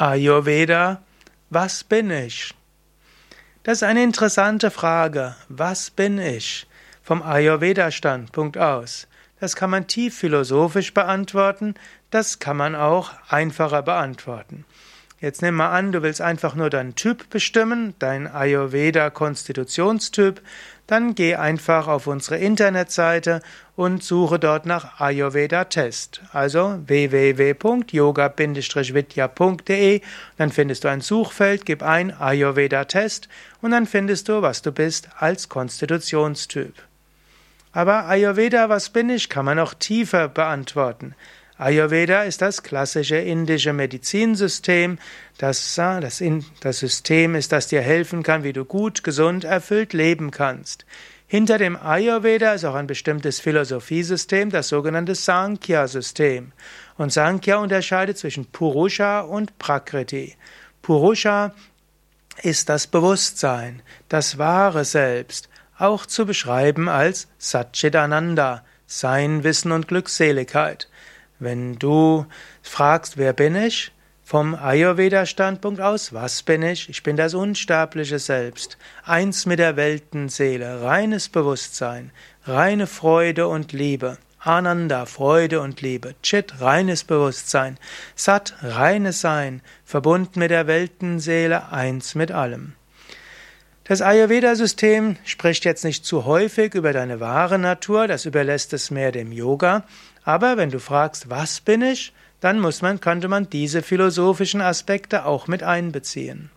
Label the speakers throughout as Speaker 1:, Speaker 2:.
Speaker 1: Ayurveda, was bin ich? Das ist eine interessante Frage. Was bin ich? Vom Ayurveda-Standpunkt aus. Das kann man tief philosophisch beantworten, das kann man auch einfacher beantworten. Jetzt nimm mal an, du willst einfach nur deinen Typ bestimmen, dein Ayurveda-Konstitutionstyp, dann geh einfach auf unsere Internetseite und suche dort nach Ayurveda-Test. Also www.yoga-vidya.de, dann findest du ein Suchfeld, gib ein Ayurveda-Test und dann findest du, was du bist als Konstitutionstyp. Aber Ayurveda, was bin ich, kann man auch tiefer beantworten. Ayurveda ist das klassische indische Medizinsystem. Das, das, das System ist, das dir helfen kann, wie du gut, gesund, erfüllt leben kannst. Hinter dem Ayurveda ist auch ein bestimmtes Philosophiesystem, das sogenannte Sankhya-System. Und Sankhya unterscheidet zwischen Purusha und Prakriti. Purusha ist das Bewusstsein, das wahre Selbst, auch zu beschreiben als Satchitananda, Sein, Wissen und Glückseligkeit. Wenn du fragst, wer bin ich? Vom Ayurveda-Standpunkt aus, was bin ich? Ich bin das unsterbliche Selbst, eins mit der Weltenseele, reines Bewusstsein, reine Freude und Liebe. Ananda, Freude und Liebe. Chit, reines Bewusstsein. Sat, reines Sein, verbunden mit der Weltenseele, eins mit allem. Das Ayurveda-System spricht jetzt nicht zu häufig über deine wahre Natur, das überlässt es mehr dem Yoga, aber wenn du fragst, was bin ich, dann muss man, könnte man diese philosophischen Aspekte auch mit einbeziehen.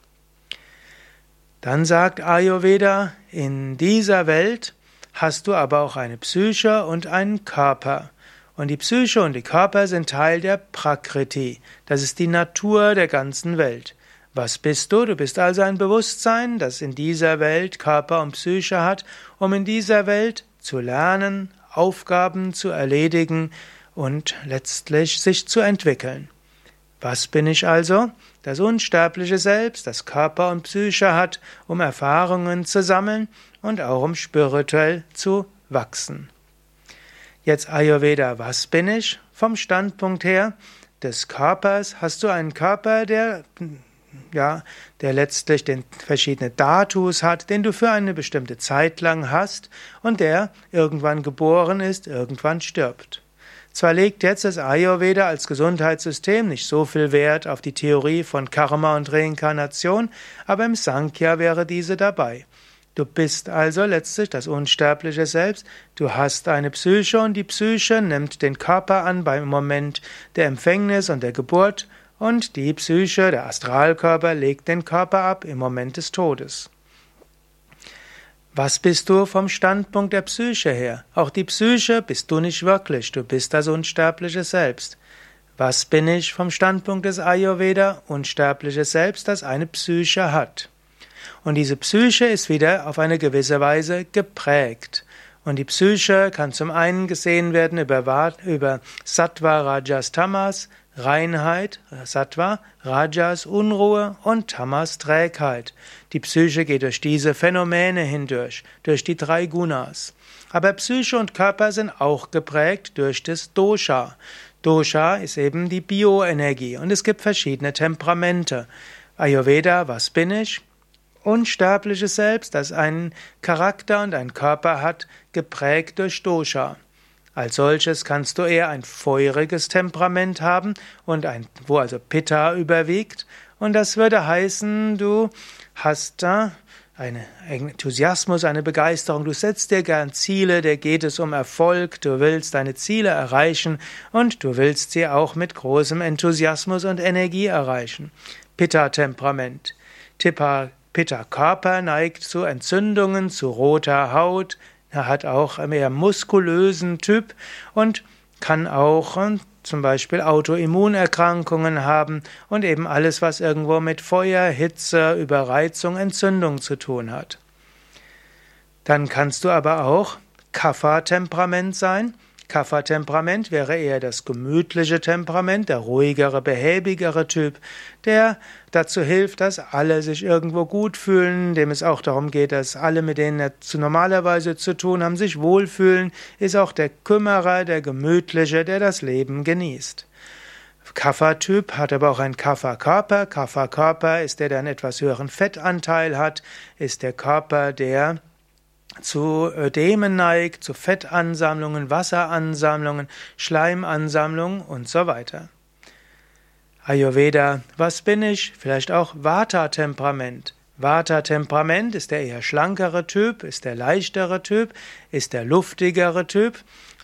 Speaker 1: Dann sagt Ayurveda, in dieser Welt hast du aber auch eine Psyche und einen Körper. Und die Psyche und die Körper sind Teil der Prakriti. Das ist die Natur der ganzen Welt. Was bist du? Du bist also ein Bewusstsein, das in dieser Welt Körper und Psyche hat, um in dieser Welt zu lernen, Aufgaben zu erledigen und letztlich sich zu entwickeln. Was bin ich also? Das unsterbliche Selbst, das Körper und Psyche hat, um Erfahrungen zu sammeln und auch um spirituell zu wachsen. Jetzt Ayurveda, was bin ich? Vom Standpunkt her des Körpers hast du einen Körper, der ja, der letztlich den verschiedene Datus hat, den du für eine bestimmte Zeit lang hast und der irgendwann geboren ist, irgendwann stirbt. Zwar legt jetzt das Ayurveda als Gesundheitssystem nicht so viel Wert auf die Theorie von Karma und Reinkarnation, aber im Sankhya wäre diese dabei. Du bist also letztlich das unsterbliche Selbst, du hast eine Psyche und die Psyche nimmt den Körper an beim Moment der Empfängnis und der Geburt und die Psyche, der Astralkörper, legt den Körper ab im Moment des Todes. Was bist du vom Standpunkt der Psyche her? Auch die Psyche bist du nicht wirklich, du bist das unsterbliche Selbst. Was bin ich vom Standpunkt des Ayurveda? Unsterbliches Selbst, das eine Psyche hat. Und diese Psyche ist wieder auf eine gewisse Weise geprägt. Und die Psyche kann zum einen gesehen werden über, über Sattva, Rajas, Tamas, Reinheit, Sattva, Rajas Unruhe und Tamas Trägheit. Die Psyche geht durch diese Phänomene hindurch, durch die drei Gunas. Aber Psyche und Körper sind auch geprägt durch das Dosha. Dosha ist eben die Bioenergie und es gibt verschiedene Temperamente. Ayurveda, was bin ich? Unsterbliches Selbst, das einen Charakter und einen Körper hat, geprägt durch Dosha. Als solches kannst du eher ein feuriges Temperament haben und ein, wo also Pitta überwiegt. Und das würde heißen, du hast da einen Enthusiasmus, eine Begeisterung. Du setzt dir gern Ziele, dir geht es um Erfolg, du willst deine Ziele erreichen und du willst sie auch mit großem Enthusiasmus und Energie erreichen. Pitta-Temperament. Pitta-Körper neigt zu Entzündungen, zu roter Haut, er hat auch einen eher muskulösen Typ und kann auch äh, zum Beispiel Autoimmunerkrankungen haben und eben alles, was irgendwo mit Feuer, Hitze, Überreizung, Entzündung zu tun hat. Dann kannst du aber auch Kapha-Temperament sein. Kapha-Temperament wäre eher das gemütliche Temperament, der ruhigere, behäbigere Typ, der dazu hilft, dass alle sich irgendwo gut fühlen, dem es auch darum geht, dass alle, mit denen er zu normalerweise zu tun haben, sich wohlfühlen, ist auch der Kümmerer, der Gemütliche, der das Leben genießt. Kapha-Typ hat aber auch einen Kapha-Körper. Kapha-Körper ist der, der einen etwas höheren Fettanteil hat, ist der Körper, der zu Ödemen neigt, zu Fettansammlungen, Wasseransammlungen, Schleimansammlungen und so weiter. Ayurveda, was bin ich? Vielleicht auch Vata-Temperament. Vata-Temperament ist der eher schlankere Typ, ist der leichtere Typ, ist der luftigere Typ.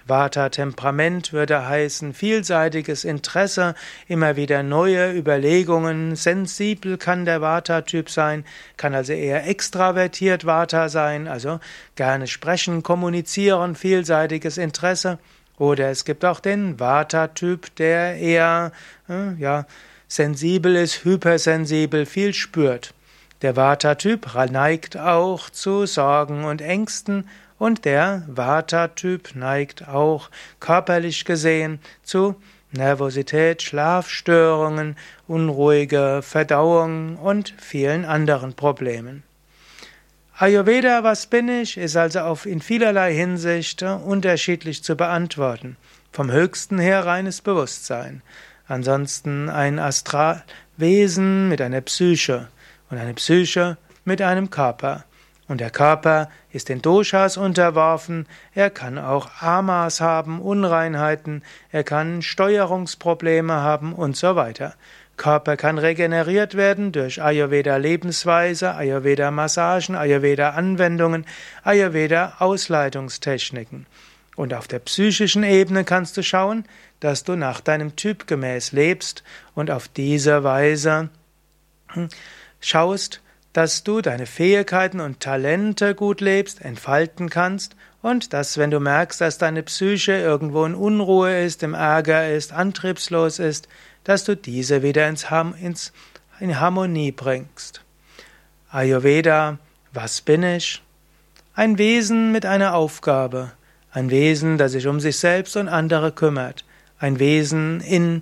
Speaker 1: Vata-Temperament würde heißen vielseitiges Interesse, immer wieder neue Überlegungen, sensibel kann der Vata-Typ sein, kann also eher extravertiert Vata sein, also gerne sprechen, kommunizieren, vielseitiges Interesse. Oder es gibt auch den Vata-Typ, der eher äh, ja, sensibel ist, hypersensibel, viel spürt. Der Vata-Typ neigt auch zu Sorgen und Ängsten und der Vata-Typ neigt auch körperlich gesehen zu Nervosität, Schlafstörungen, unruhige Verdauung und vielen anderen Problemen. Ayurveda, was bin ich, ist also auf in vielerlei Hinsicht unterschiedlich zu beantworten. Vom höchsten her reines Bewusstsein. Ansonsten ein Astralwesen mit einer Psyche und eine Psyche mit einem Körper. Und der Körper ist den Doshas unterworfen, er kann auch Amas haben, Unreinheiten, er kann Steuerungsprobleme haben und so weiter. Körper kann regeneriert werden durch Ayurveda Lebensweise, Ayurveda Massagen, Ayurveda Anwendungen, Ayurveda Ausleitungstechniken. Und auf der psychischen Ebene kannst du schauen, dass du nach deinem Typ gemäß lebst und auf diese Weise hm, schaust, dass du deine Fähigkeiten und Talente gut lebst, entfalten kannst und dass, wenn du merkst, dass deine Psyche irgendwo in Unruhe ist, im Ärger ist, antriebslos ist, dass du diese wieder ins, Ham ins in Harmonie bringst. Ayurveda, was bin ich? Ein Wesen mit einer Aufgabe, ein Wesen, das sich um sich selbst und andere kümmert, ein Wesen in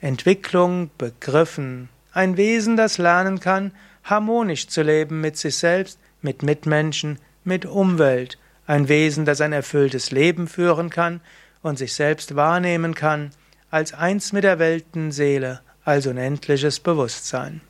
Speaker 1: Entwicklung begriffen, ein Wesen, das lernen kann, harmonisch zu leben mit sich selbst, mit Mitmenschen, mit Umwelt, ein Wesen, das ein erfülltes Leben führen kann und sich selbst wahrnehmen kann als eins mit der Weltenseele, als unendliches Bewusstsein.